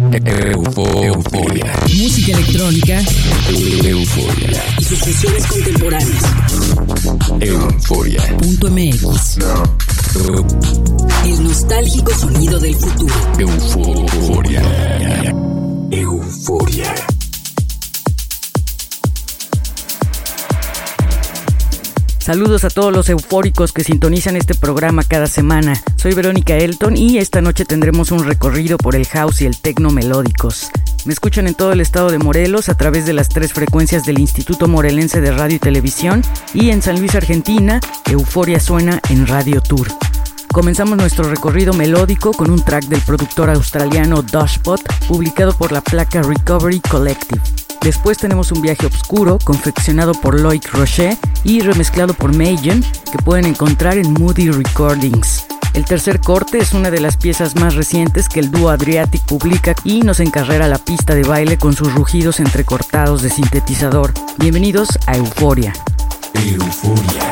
Euforia. Música electrónica. Euforia. Y sus sesiones contemporáneas. Euforia. Punto MX. El nostálgico sonido del futuro. Euforia. Euforia. Saludos a todos los eufóricos que sintonizan este programa cada semana. Soy Verónica Elton y esta noche tendremos un recorrido por el house y el techno melódicos. Me escuchan en todo el estado de Morelos a través de las tres frecuencias del Instituto Morelense de Radio y Televisión y en San Luis, Argentina, Euforia suena en Radio Tour. Comenzamos nuestro recorrido melódico con un track del productor australiano Dashpot, publicado por la placa Recovery Collective. Después tenemos un viaje oscuro confeccionado por Loic Rocher y remezclado por Mayen, que pueden encontrar en Moody Recordings. El tercer corte es una de las piezas más recientes que el dúo Adriatic publica y nos encarrera la pista de baile con sus rugidos entrecortados de sintetizador. Bienvenidos a Euforia. Euforia.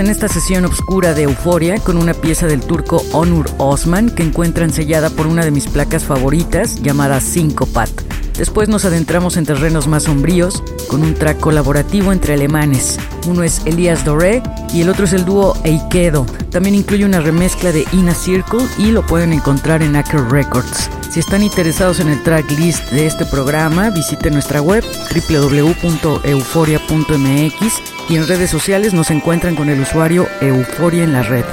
En esta sesión oscura de Euforia con una pieza del turco Onur Osman que encuentran sellada por una de mis placas favoritas llamada Syncopat. Después nos adentramos en terrenos más sombríos con un track colaborativo entre alemanes. Uno es Elias Doré y el otro es el dúo Eikedo. También incluye una remezcla de Ina Circle y lo pueden encontrar en Acker Records. Si están interesados en el tracklist de este programa, visiten nuestra web www.euforia.mx y en redes sociales nos encuentran con el usuario Euforia en la red.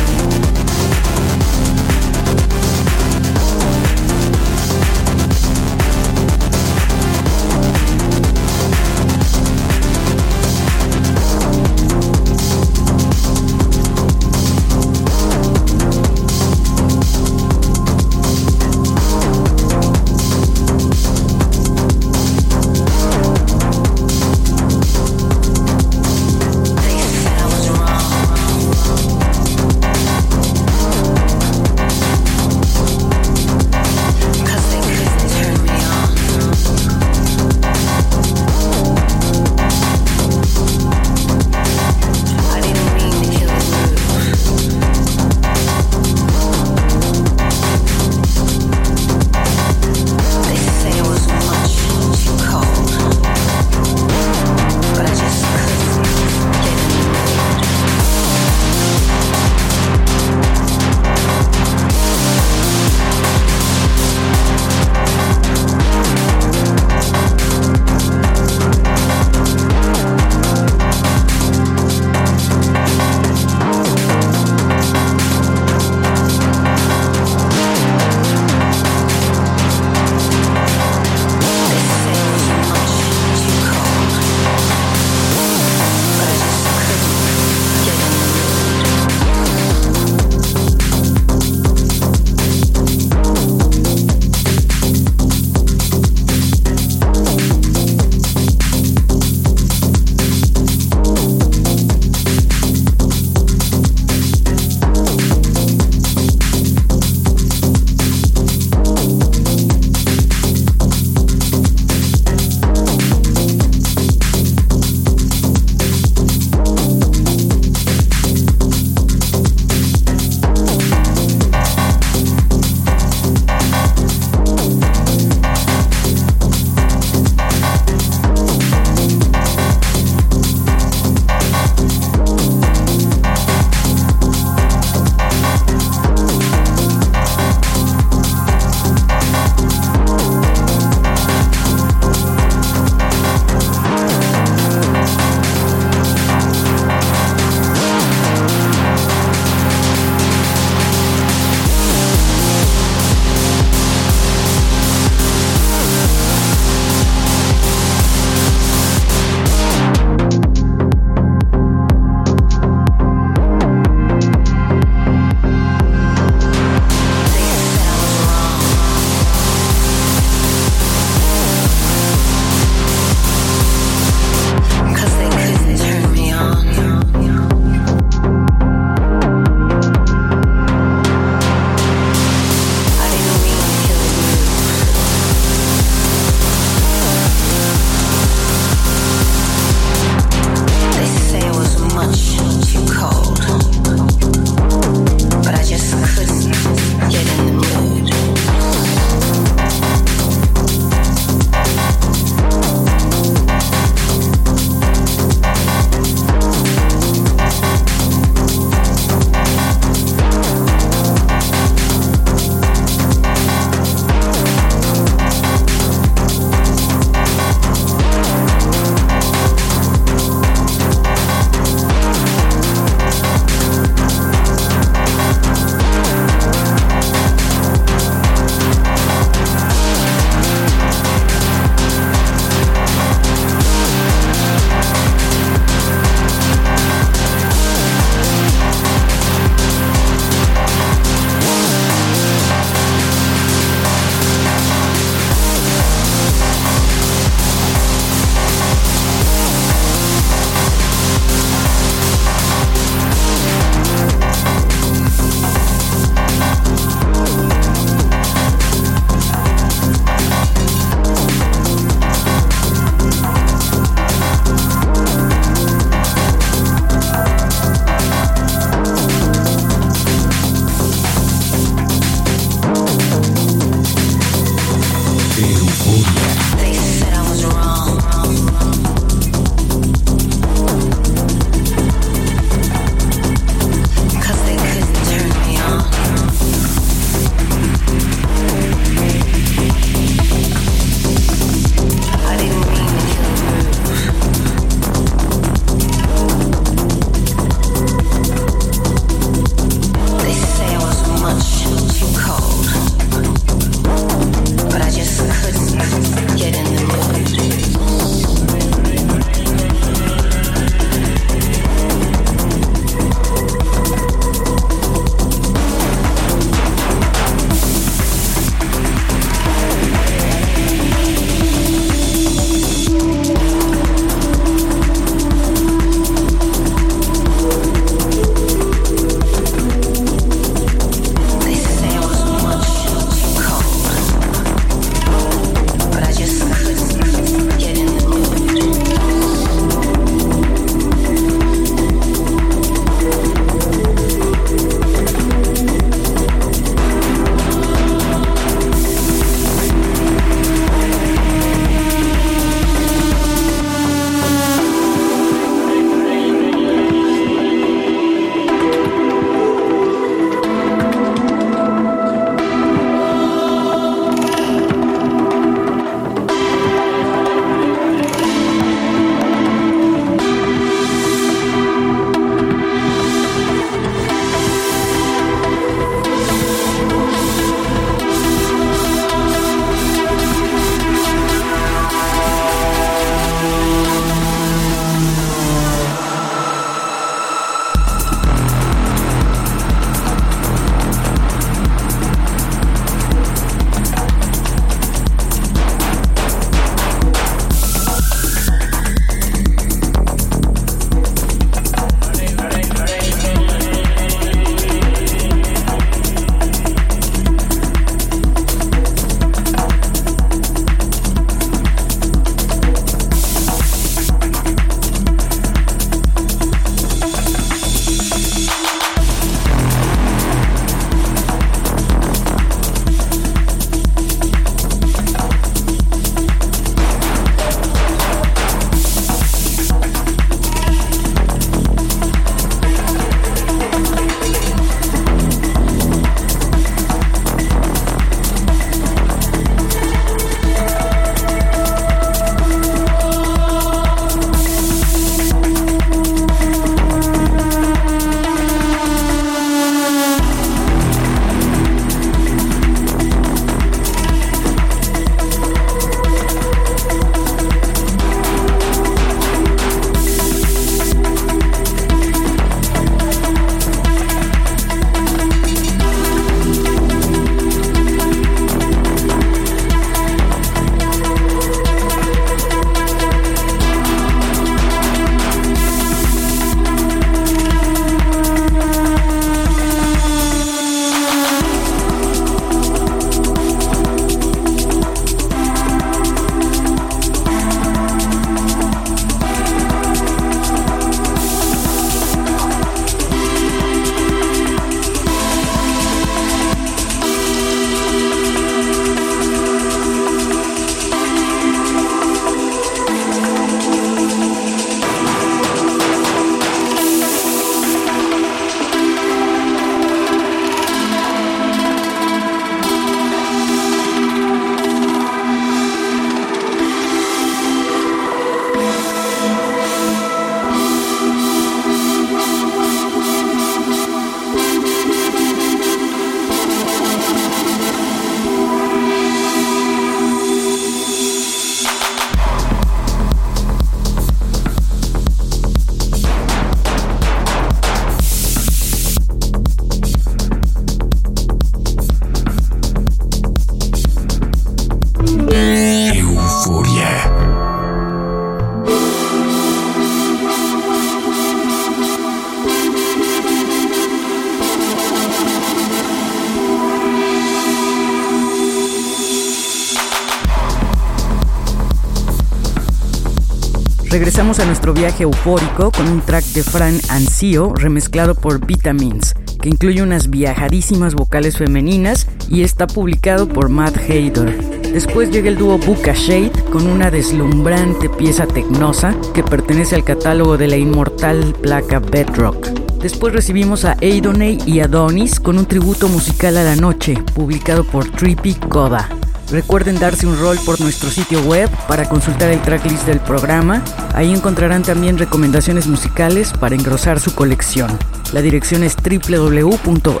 Regresamos a nuestro viaje eufórico con un track de Fran Ancio remezclado por Vitamins, que incluye unas viajadísimas vocales femeninas y está publicado por Matt Hader. Después llega el dúo Buka Shade con una deslumbrante pieza tecnosa que pertenece al catálogo de la inmortal placa Bedrock. Después recibimos a Aidonay y Adonis con un tributo musical a la noche, publicado por Trippy Coda. Recuerden darse un rol por nuestro sitio web para consultar el tracklist del programa. Ahí encontrarán también recomendaciones musicales para engrosar su colección. La dirección es www.euforia.mx.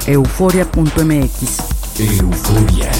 Euforia.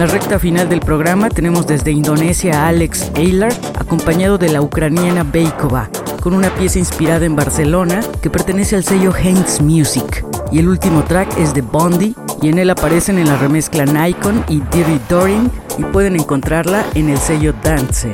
La recta final del programa tenemos desde Indonesia a Alex Aylar, acompañado de la ucraniana Beikova, con una pieza inspirada en Barcelona que pertenece al sello Heinz Music. Y el último track es de Bondi y en él aparecen en la remezcla Nikon y Diri Doring y pueden encontrarla en el sello Dance.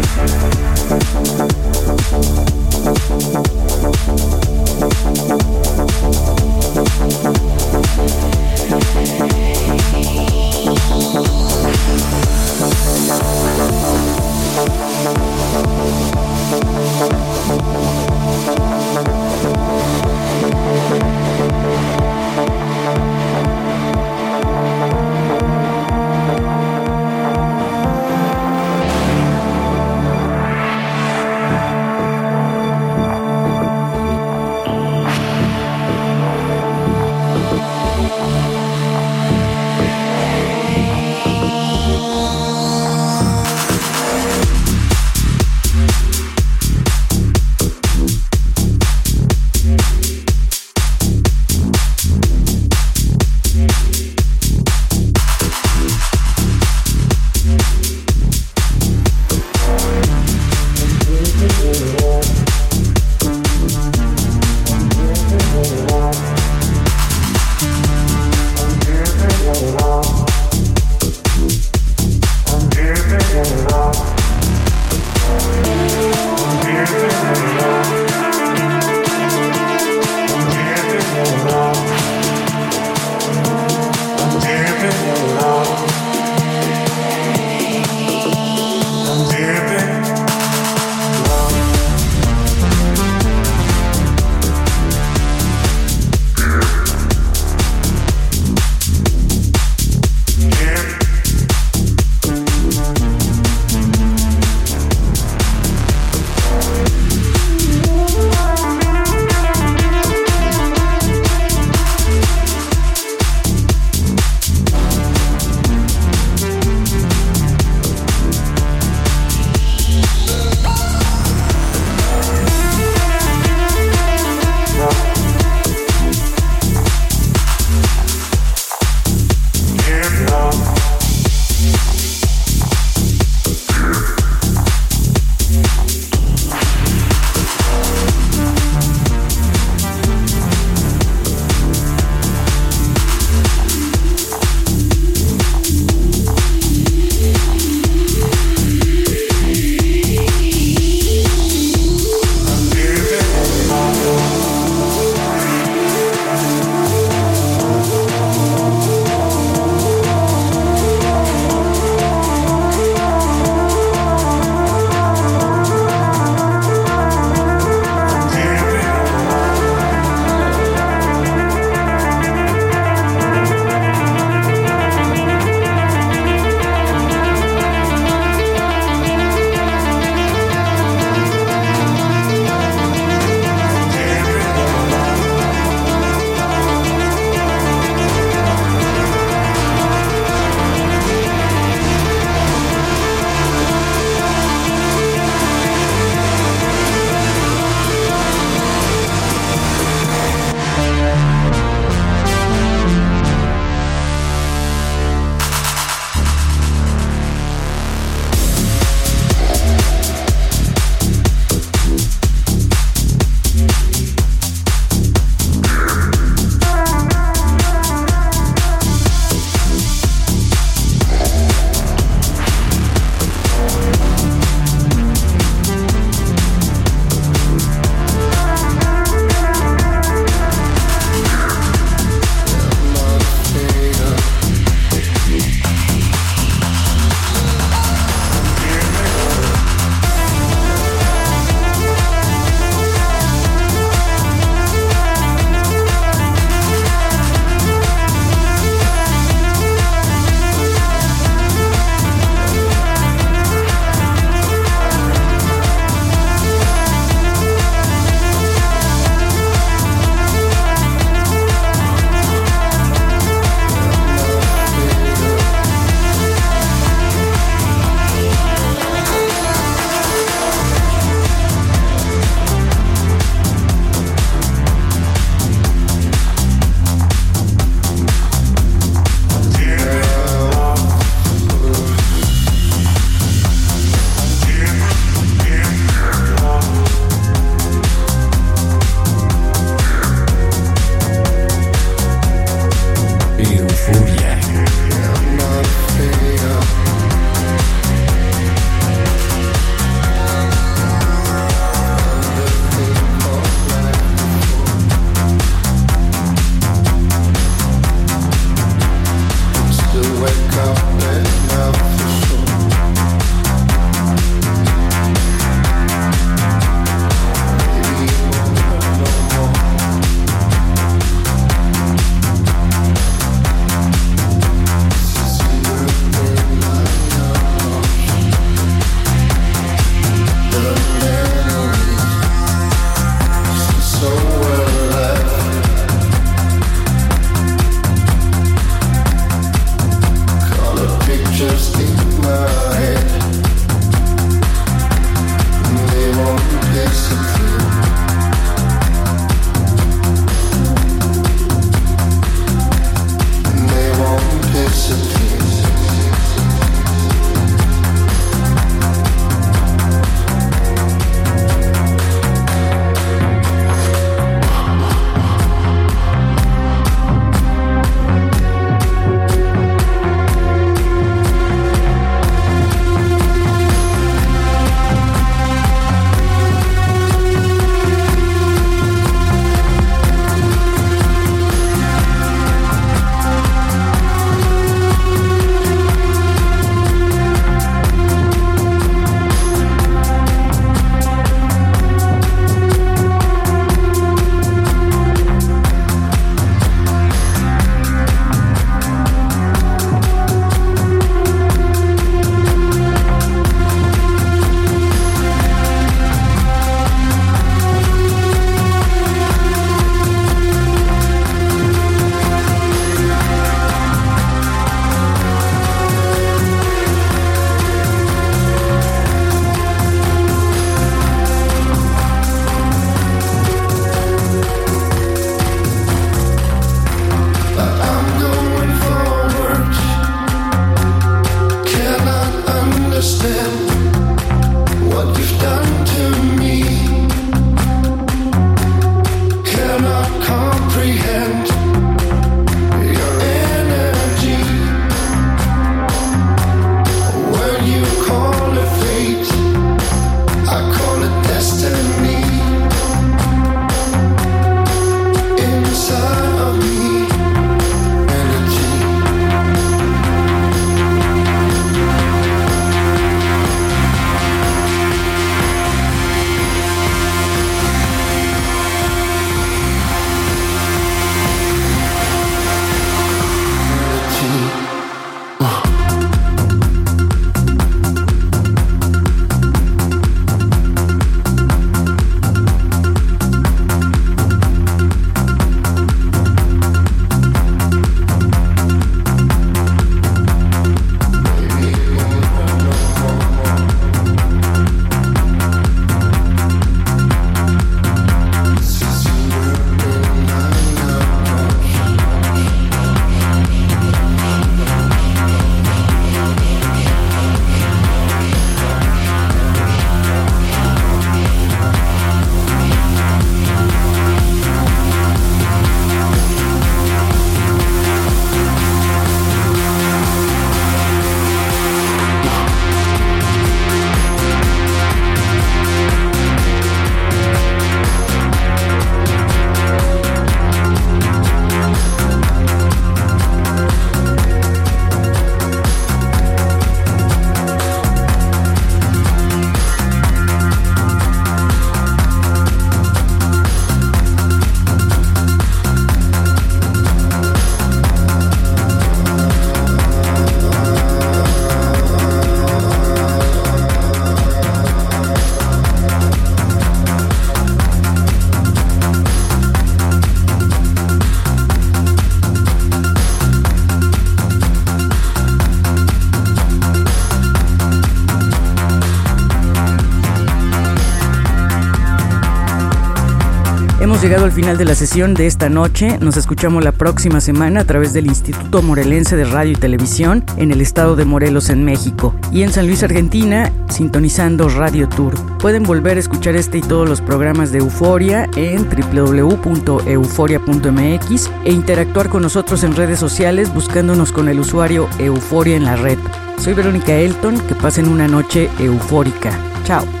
Final de la sesión de esta noche. Nos escuchamos la próxima semana a través del Instituto Morelense de Radio y Televisión en el estado de Morelos, en México. Y en San Luis, Argentina, sintonizando Radio Tour. Pueden volver a escuchar este y todos los programas de Euforia en www.euforia.mx e interactuar con nosotros en redes sociales buscándonos con el usuario Euforia en la red. Soy Verónica Elton, que pasen una noche eufórica. Chao.